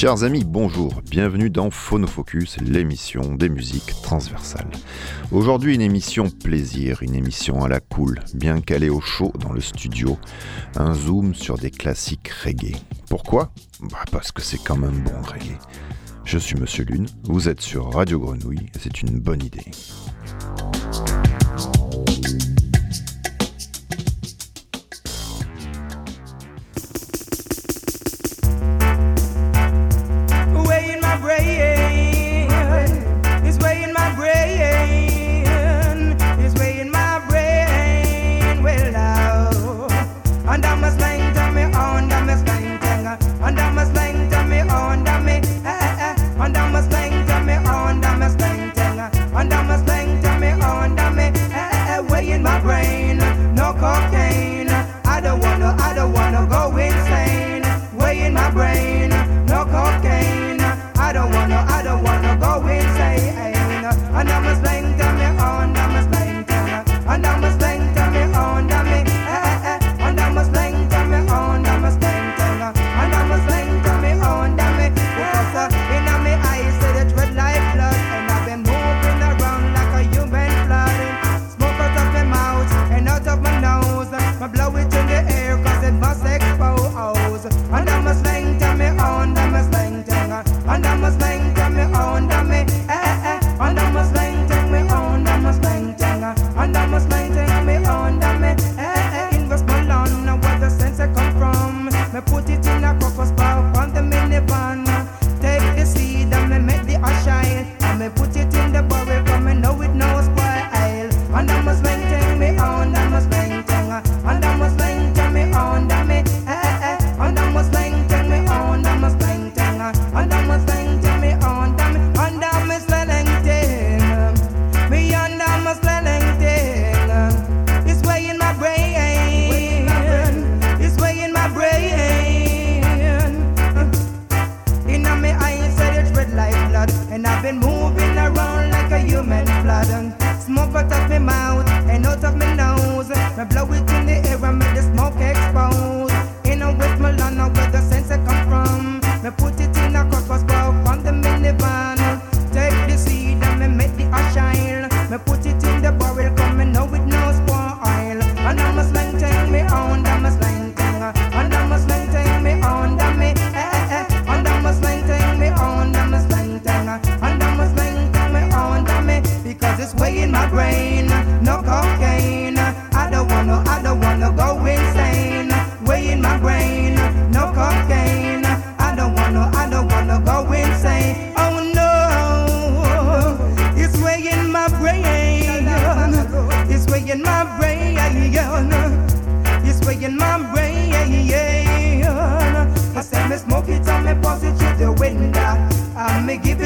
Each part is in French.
Chers amis, bonjour, bienvenue dans Phonofocus, l'émission des musiques transversales. Aujourd'hui une émission plaisir, une émission à la cool, bien calée au chaud dans le studio, un zoom sur des classiques reggae. Pourquoi? Bah Parce que c'est quand même bon reggae. Je suis Monsieur Lune, vous êtes sur Radio Grenouille c'est une bonne idée.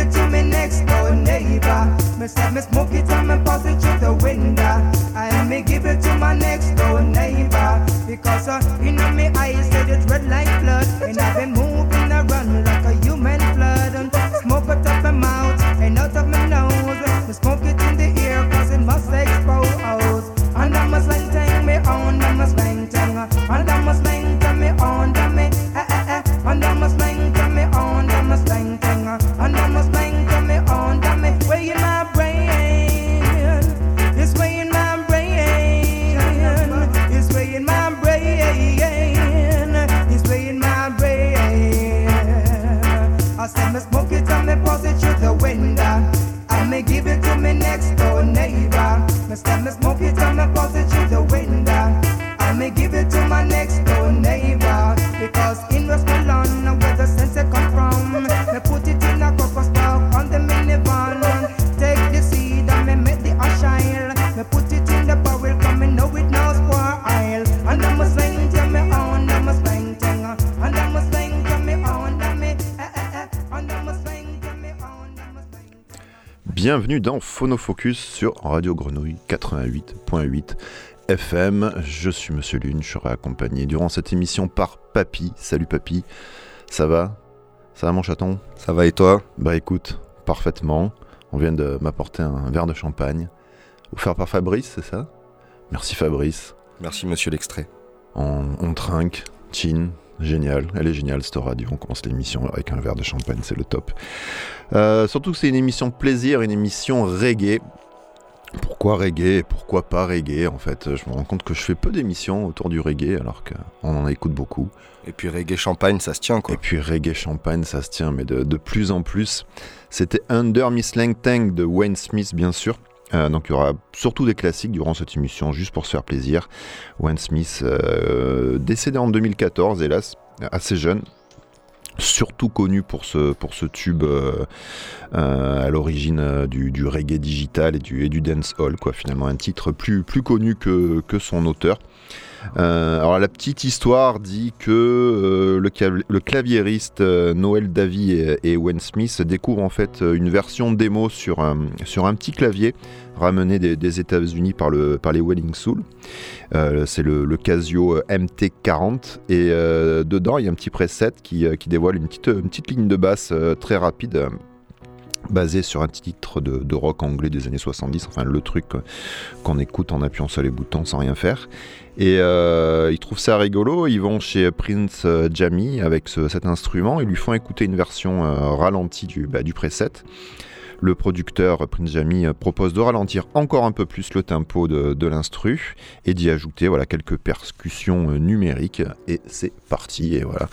it to me next door neighbor. Me said me smoke it and me pass it to me the me smoke it and I bienvenue dans Phonofocus sur Radio Grenouille 88.8 FM. Je suis Monsieur Lune, je serai accompagné durant cette émission par Papy. Salut Papy, ça va? Ça va mon chaton? Ça va et toi? Bah écoute, parfaitement. On vient de m'apporter un verre de champagne. Offert par Fabrice, c'est ça? Merci Fabrice. Merci Monsieur l'extrait. On, on trinque, chin, Génial, elle est géniale cette radio. On commence l'émission avec un verre de champagne, c'est le top. Euh, surtout que c'est une émission plaisir, une émission reggae. Pourquoi reggae Pourquoi pas reggae En fait, je me rends compte que je fais peu d'émissions autour du reggae alors qu'on en écoute beaucoup. Et puis reggae champagne, ça se tient quoi. Et puis reggae champagne, ça se tient, mais de, plus en plus. C'était Under Miss Lang Tang de Wayne Smith, bien sûr. Euh, donc il y aura surtout des classiques durant cette émission, juste pour se faire plaisir. Wayne Smith, euh, décédé en 2014, hélas, assez jeune, surtout connu pour ce, tube euh, à l'origine du, reggae digital et du, et dance hall, quoi, finalement un titre plus, connu que son auteur. Euh, alors la petite histoire dit que euh, le, claviériste euh, Noël Davy et, Wayne Smith découvrent en fait une version démo sur un, sur un petit clavier ramené des, États-Unis par, le, par les Welling Soul. c'est le, Casio MT40 et dedans il y a un petit preset qui, qui dévoile une petite, petite ligne de basse très rapide basé sur un titre de, rock anglais des années 70, enfin le truc qu'on écoute en appuyant sur les boutons sans rien faire. Et euh, ils trouvent ça rigolo, ils vont chez Prince euh, Jamie avec cet instrument, ils lui font écouter une version euh, ralentie du, bah, du preset. Le producteur Prince Jamie propose de ralentir encore un peu plus le tempo de, de l'instru et d'y ajouter voilà, quelques percussions numériques et c'est parti et voilà.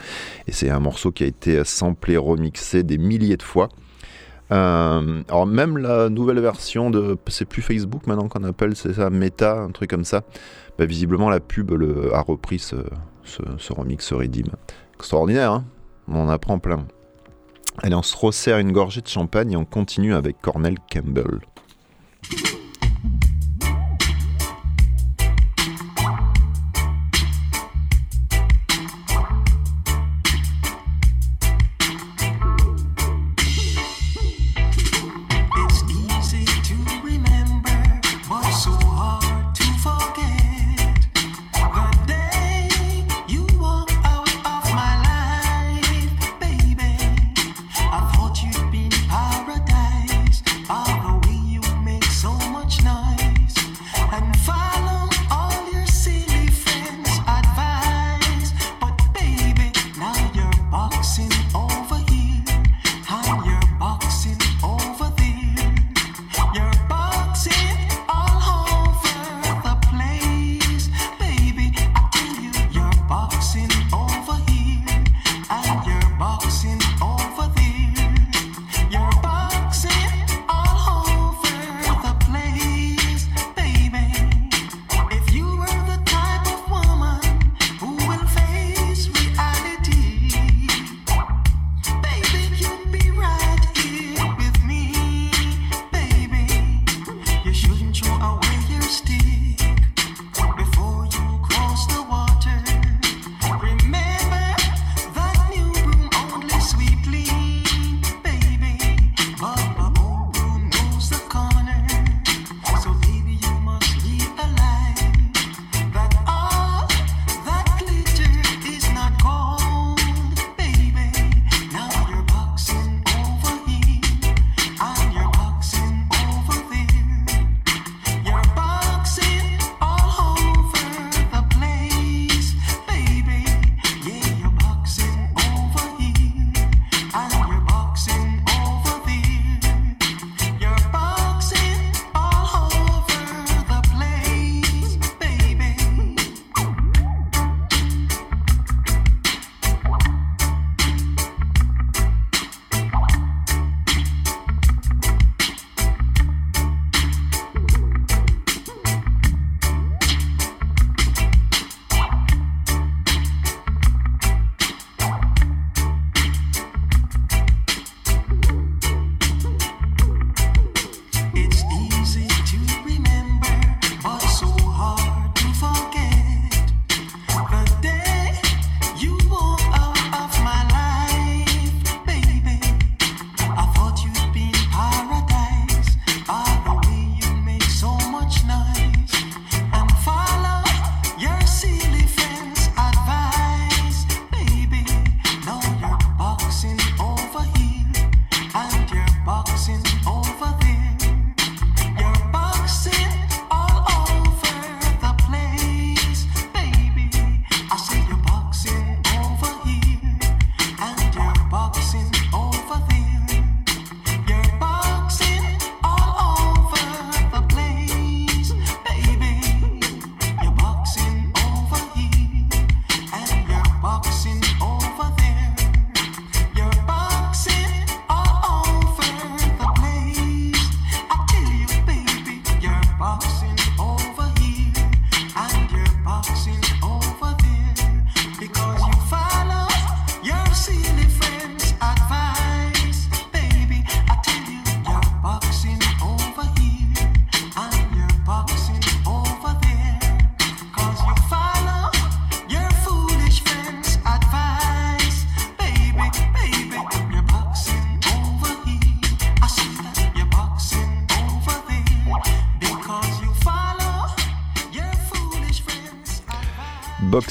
Et c'est un morceau qui a été samplé, remixé des milliers de fois. Euh, alors même la nouvelle version de, c'est plus Facebook maintenant qu'on appelle, c'est ça, Meta, un truc comme ça. Bah, visiblement la pub a repris ce, ce, remix, ce redeem. Extraordinaire, hein on en apprend plein. Allez, on se resserre une gorgée de champagne et on continue avec Cornell Campbell.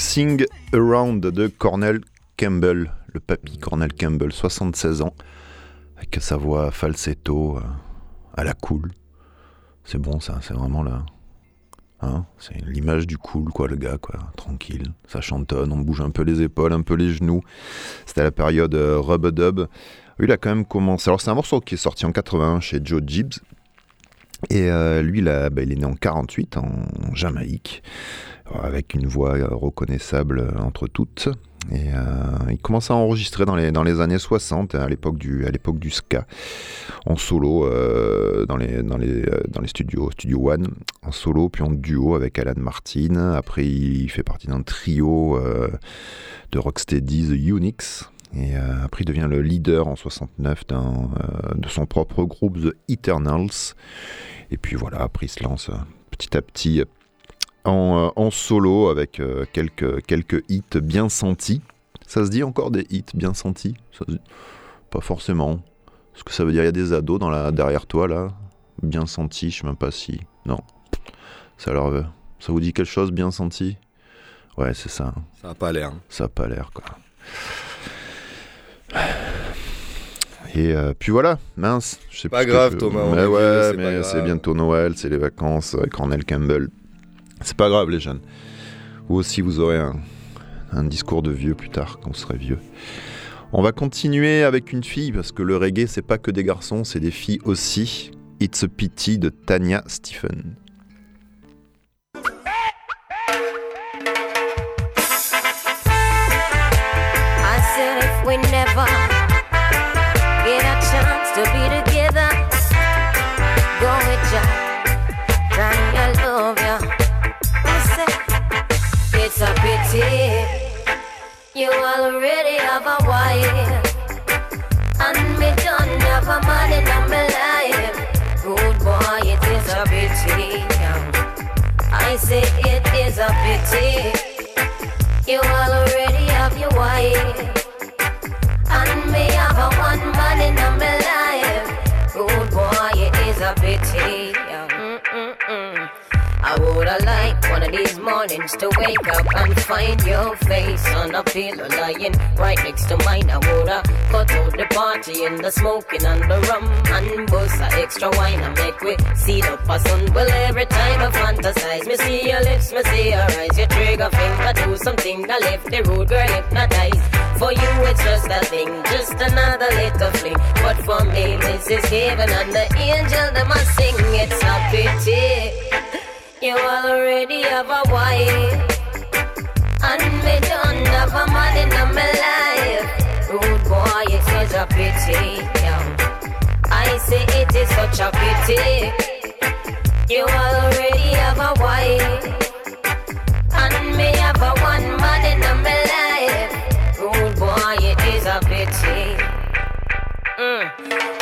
Boxing Around de Cornell Campbell, le papy Cornell Campbell, 76 ans, avec sa voix falsetto euh, à la cool. C'est bon ça, c'est vraiment là. Hein c'est l'image du cool, quoi, le gars, quoi, tranquille. Ça chantonne, on bouge un peu les épaules, un peu les genoux. C'était la période euh, Rub Dub. Il a quand même commencé. Alors, c'est un morceau qui est sorti en 81 chez Joe Gibbs. Et euh, lui, bah, il est né en 48 en Jamaïque, avec une voix reconnaissable entre toutes. Et euh, il commence à enregistrer dans les, dans les années 60, à l'époque du, du ska, en solo euh, dans, les, dans, les, euh, dans les studios, Studio One, en solo, puis en duo avec Alan Martin. Après, il fait partie d'un trio de rocksteady, The Unix. Et après, il devient le leader en 69 de son propre groupe, The Eternals. Et puis voilà, après, il se lance petit à petit euh, en, solo avec euh, quelques, quelques hits bien sentis. Ça se dit encore des hits bien sentis? Pas forcément. Ce que ça veut dire, il y a des ados dans la, derrière toi là, bien sentis, je sais même pas si. Non. Ça leur ça vous dit quelque chose bien senti? Ouais, c'est ça. Ça a pas l'air. Ça a pas l'air quoi. Et euh, puis voilà, mince. Je sais pas grave, Thomas. Mais ouais, mais c'est bientôt Noël, c'est les vacances. Cornel Campbell, c'est pas grave, les jeunes. Vous aussi, vous aurez un, discours de vieux plus tard, quand vous serez vieux. On va continuer avec une fille, parce que le reggae, c'est pas que des garçons, c'est des filles aussi. It's a Pity de Tanya Stephen. You have a wife, and me don't have a man in my life. Good boy, it is a pity. I say it is a pity. You already have your wife, and me have a one man in my life. Good boy, it is a pity. Mm-mm-mm. I woulda one of these mornings to wake up and find your face on a pillow lying right next to mine. I woulda cut out the party and the smoking and the rum and bust extra wine I make we see a sun. Well, every time I fantasize, me see your lips, me see your eyes, your trigger finger do something that left the road girl hypnotized. For you, it's just a thing, just another little fling. But for me, this is heaven and the angel that must sing. It's a pity. You already have a wife, and me don't have a man in my life. Rude boy, it is such a pity. Yeah. I say it is such a pity. You already have a wife, and me have a one man in my life.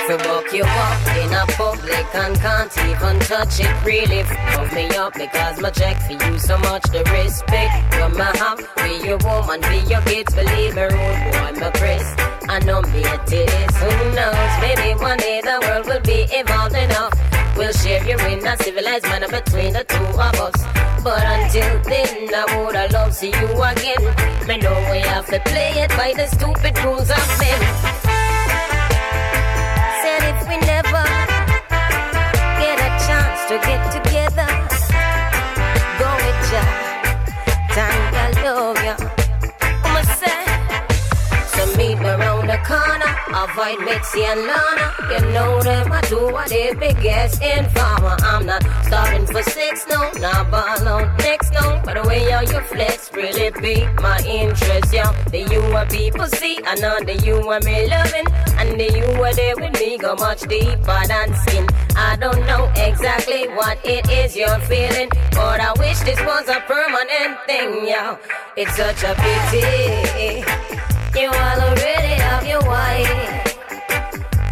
To buck you up in a public and can't even touch it. Really fuck me up because my check for you so much. The respect you my have be your woman, be your kids. Believe me, rude boy, my Chris. I know me it is. Who knows? Maybe one day the world will be evolved enough. We'll share your in a civilized manner between the two of us. But until then, I would love to see you again. Me know we have to play it by the stupid rules of men. To get together. Go with ya. Time I love ya. I'ma say, so meet me corner. Avoid Mitzi and Lana. You know them, I do what they biggest informer. I'm not starving for sex, no. Not ball next, no. But the way how you flex really beat my interest, yo. The you are people see, I know the you are me loving. And the you are there with me go much deeper than skin. I don't know exactly what it is you're feeling, but I wish this was a permanent thing, yo. It's such a pity. You have your wife.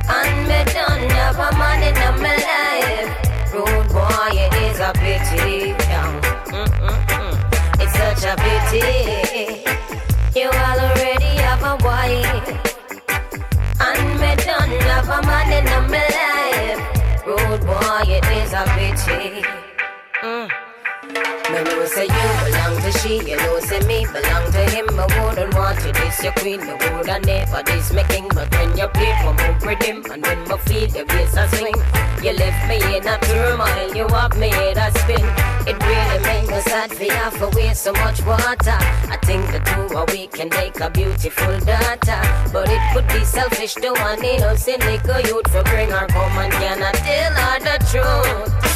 And me done have a man in my life. Boy, it is a pity. It's such a pity. You already have a wife. And me done have a man in my life. Boy, it is a pity. Mm. Me know say you belong to she, you know say me belong to him. I wouldn't want you this your queen, me woulda never this me king. But when you play, me move rhythm, and when me feel the bass I swing, you left me in a turmoil, you have me in a spin. It really make me sad for you for waste so much water. I think the two of we can make a beautiful daughter, but it could be selfish to want innocent little youth for bring her home and cannot tell her the truth.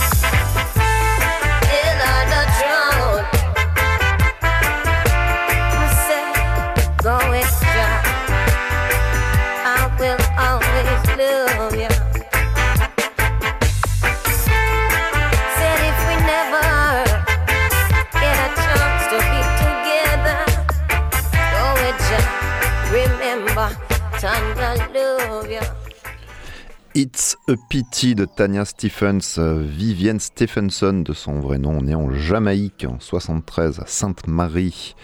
It's a Pity de Tanya Stephens, euh, Vivienne Stephenson de son vrai nom, née en Jamaïque en 73 à Sainte-Marie.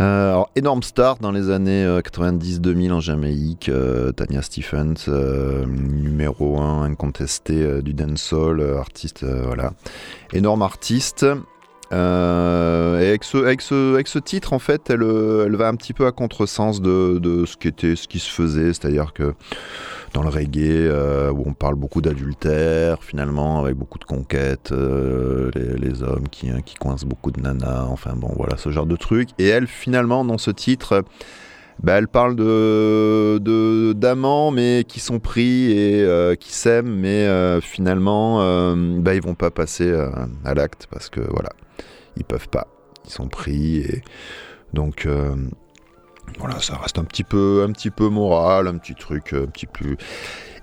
Euh, alors, énorme star dans les années euh, 90-2000 en Jamaïque, euh, Tanya Stephens, euh, numéro 1 incontesté euh, du dancehall, euh, artiste, euh, voilà. Énorme artiste. Euh, et avec ce, avec, ce, avec ce titre, en fait, elle, euh, elle va un petit peu à contresens de, de ce, qui était, ce qui se faisait, c'est-à-dire que dans le reggae, euh, où on parle beaucoup d'adultère, finalement, avec beaucoup de conquêtes, les, les hommes qui, hein, qui coincent beaucoup de nanas, enfin bon, voilà, ce genre de truc. Et elle, finalement, dans ce titre, bah, elle parle de d'amants, mais qui sont pris et euh, qui s'aiment, mais euh, finalement, euh, bah, ils vont pas passer euh, à l'acte parce que voilà, ils peuvent pas, ils sont pris et donc. voilà, ça reste un petit peu, un petit peu moral, un petit truc, un petit plus.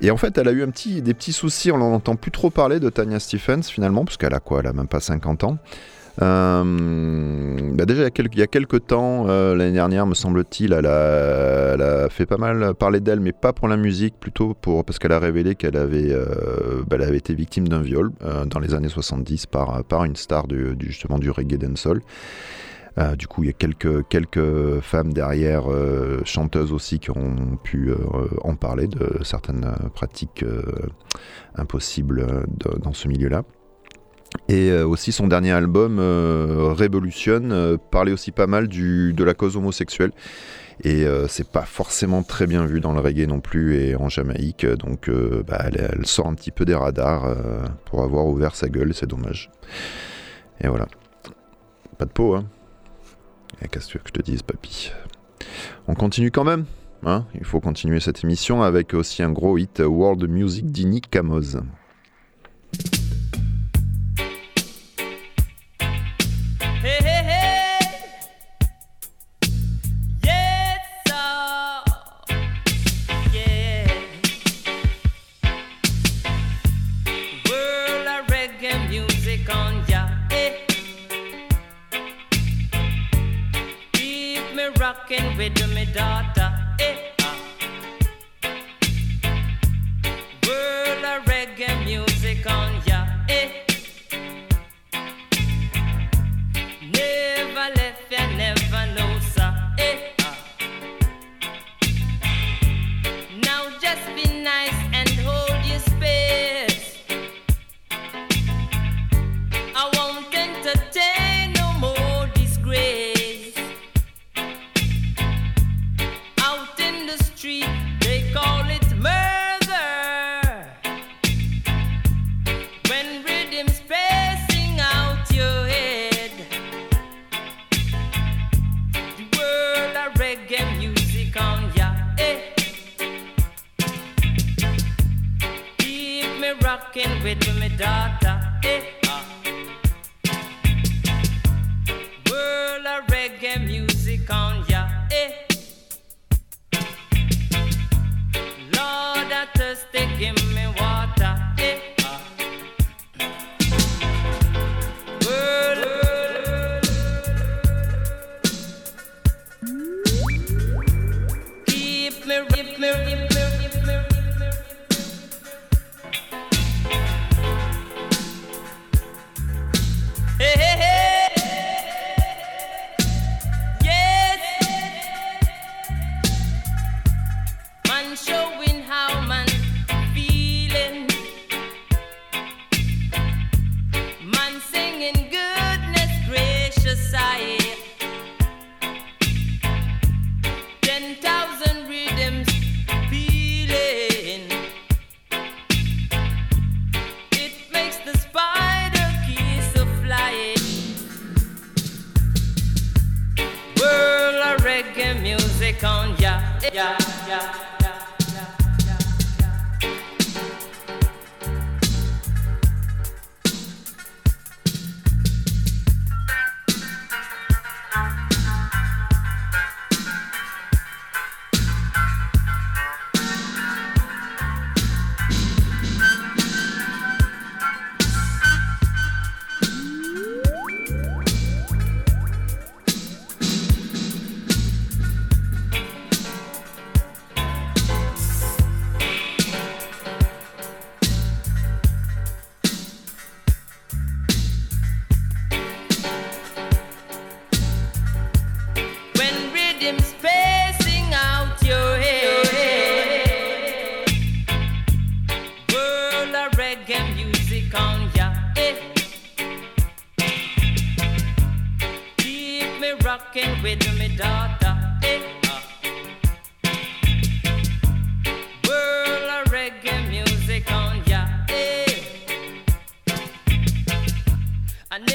Et en fait, elle a eu un petit, des petits soucis. On n'en entend plus trop parler de Tanya Stephens finalement, parce qu'elle a quoi? Elle a même pas 50 ans. Euh, bah déjà, il y a quelques, temps, euh, l'année dernière, me semble-t-il, elle a, fait pas mal parler d'elle, mais pas pour la musique, plutôt pour parce qu'elle a révélé qu'elle avait, euh, bah, elle avait été victime d'un viol dans les années 70 par, par une star du, justement du reggae dancehall. Euh, du coup, il y a quelques, quelques femmes derrière, chanteuses aussi, qui ont pu en parler de certaines pratiques impossibles dans ce milieu-là. Et euh, aussi son dernier album, euh, Révolution, euh, parlait aussi pas mal de la cause homosexuelle. Et c'est pas forcément très bien vu dans le reggae non plus et en Jamaïque. Donc bah, elle, sort un petit peu des radars pour avoir ouvert sa gueule, c'est dommage. Et voilà. Pas de peau, hein. Et Qu'est-ce que je te dise, papy? On continue quand même hein? Il faut continuer cette émission avec aussi un gros hit World Music d'Ini Kamoz. Rocking with me daughter.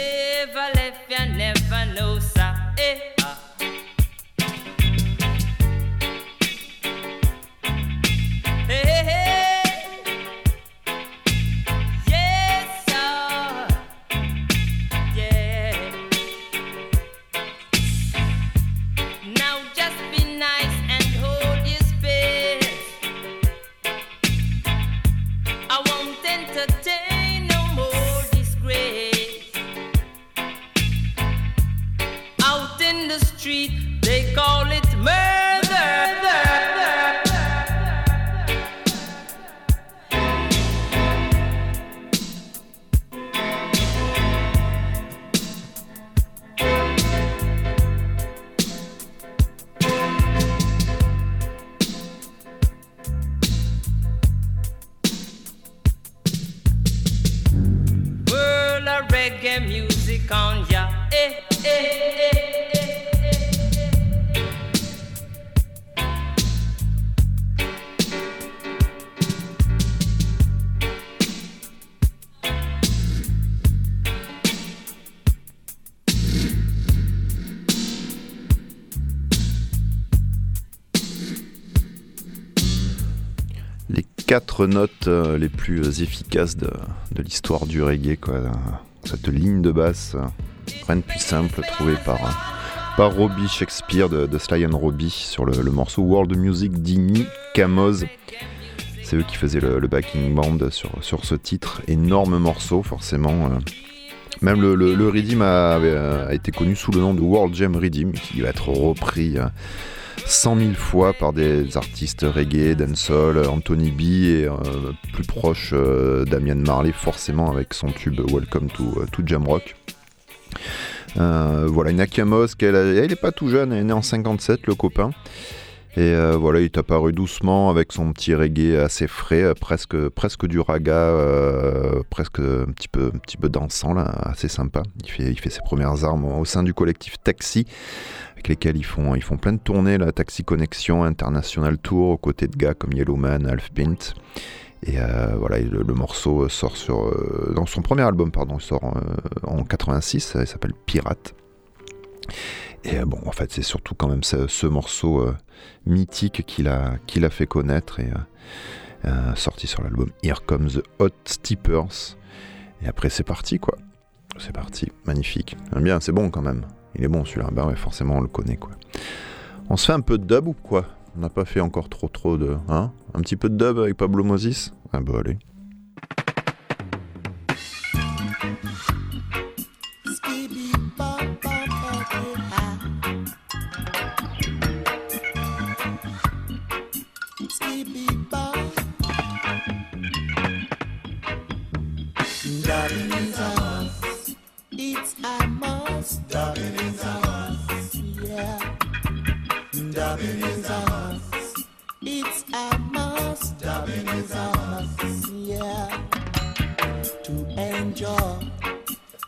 Never left ya, never know, sir. Eh. ah. Quatre notes euh, les plus efficaces de, l'histoire du reggae. Cette ligne de basse, euh, rien de plus simple, trouvée par, euh, par Robbie Shakespeare de, Sly and Robbie sur le, morceau World Music d'Ini Kamoz. C'est eux qui faisaient le, backing band sur, sur ce titre. Énorme morceau, forcément. euh. Même le, le, a, euh, été connu sous le nom de World Jam Redeem, qui va être repris euh, 100 000 fois par des artistes reggae, dancehall, Anthony B et euh, plus proche euh, Damian Marley, forcément avec son tube Welcome to, to Jamrock. Euh, voilà, une Akamos, qu'elle a- elle est pas tout jeune, elle est née en 57, le copain. Et euh, voilà, il est apparu doucement avec son petit reggae assez frais, euh, presque, presque du raga, euh, presque un petit peu, un petit peu dansant, là, assez sympa. Il fait, il fait ses premières armes au sein du collectif Taxi, avec lesquels ils font, ils font plein de tournées, la Taxi Connection, International Tour, aux côtés de gars comme Yellowman, Half Pint. Et voilà, le, morceau sort sur, dans son premier album, pardon, il sort en 86, il s'appelle Pirate. Et euh, bon, en fait, c'est surtout quand même ce, ce morceau euh, mythique qu'il a, a fait connaître et euh, sorti sur l'album Here Comes the Hot Steppers. Et après, c'est parti, quoi. C'est parti, magnifique. Bien, c'est bon quand même. Il est bon celui-là. Bah ouais, forcément, on le connaît, quoi. On se fait un peu de dub ou quoi? On n'a pas fait encore trop, trop de. Hein? Un petit peu de dub avec Pablo Moses Ah bah allez. It's a must. Dubbing is a must. Yeah. Dubbing is a must. It's a must. Is a must. Yeah. To enjoy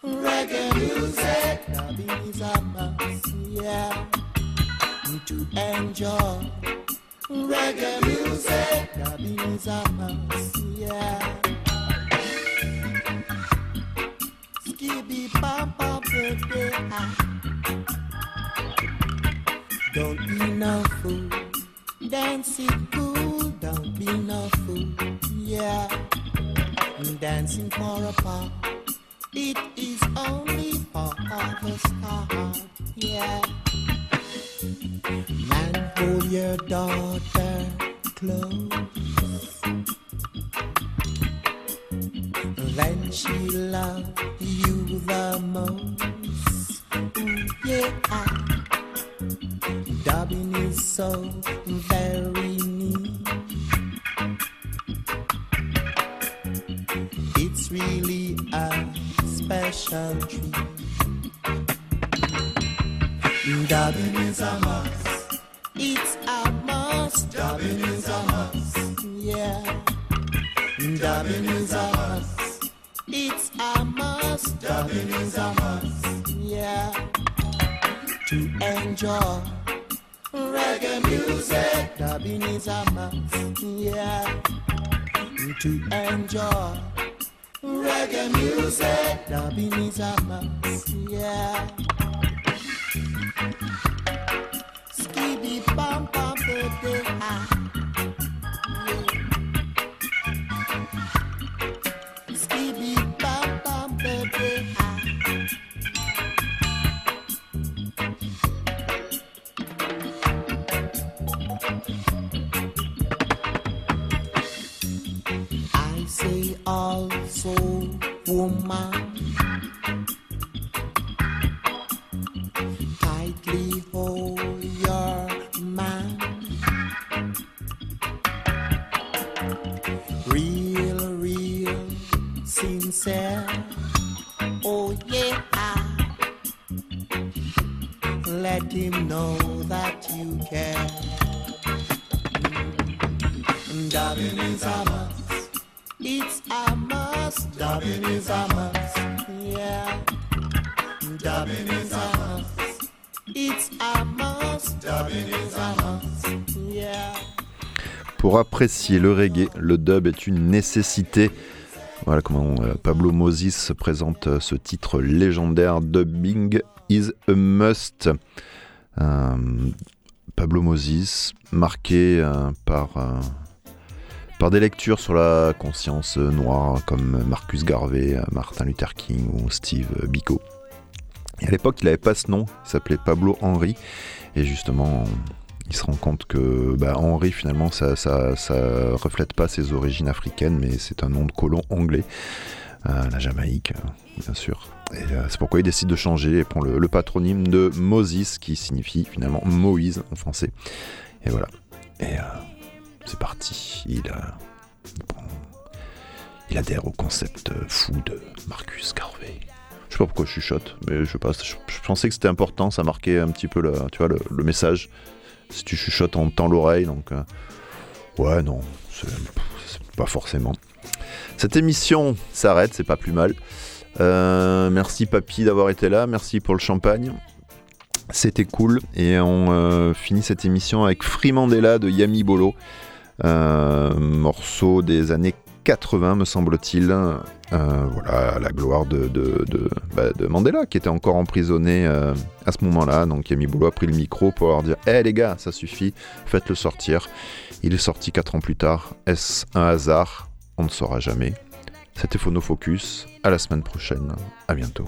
reggae music. Dubbing is a must. Yeah. To enjoy reggae music. Is a must. Yeah. No fool. Oh. Dance it cool. Don't be no fool. Oh. Yeah. Dancing for a pop. It is only for the start. Yeah. Man, hold your daughter so very neat. It's really a special treat. Dubbing is a To enjoy reggae music. Dubbing is a le reggae, le dub est une nécessité. Voilà comment euh, Pablo Moses présente euh, ce titre légendaire Dubbing is a must. Euh, Pablo Moses, marqué par, par des lectures sur la conscience noire comme Marcus Garvey, Martin Luther King ou Steve Biko. Et à l'époque, il n'avait pas ce nom, il s'appelait Pablo Henry. Et justement, il se rend compte que bah, Henry, finalement, ça, ça, ça reflète pas ses origines africaines, mais c'est un nom de colon anglais. Euh, la Jamaïque, euh, bien sûr. Et euh, c'est pourquoi il décide de changer et prend le, patronyme de Moses, qui signifie finalement Moïse en français. Et voilà. Et c'est parti. Il, adhère au concept fou de Marcus Garvey. Je sais pas pourquoi je chuchote, mais je pensais que c'était important, ça marquait un petit peu le message. Si tu chuchotes, on tend l'oreille, donc euh, ouais, non, pas forcément. Cette émission s'arrête, c'est pas plus mal. Euh, merci Papy d'avoir été là, merci pour le champagne. C'était cool et on euh, finit cette émission avec Free Mandela de Yami Bolo, morceau des années 80 me semble-t-il. Euh, voilà, la gloire bah, de Mandela qui était encore emprisonné euh, à ce moment-là. Donc Yami Bolo a pris le micro pour leur dire Hé les gars, ça suffit, faites-le sortir. Il est sorti 4 ans plus tard. Est-ce un hasard? On ne saura jamais. C'était Phonofocus. À la semaine prochaine. À bientôt.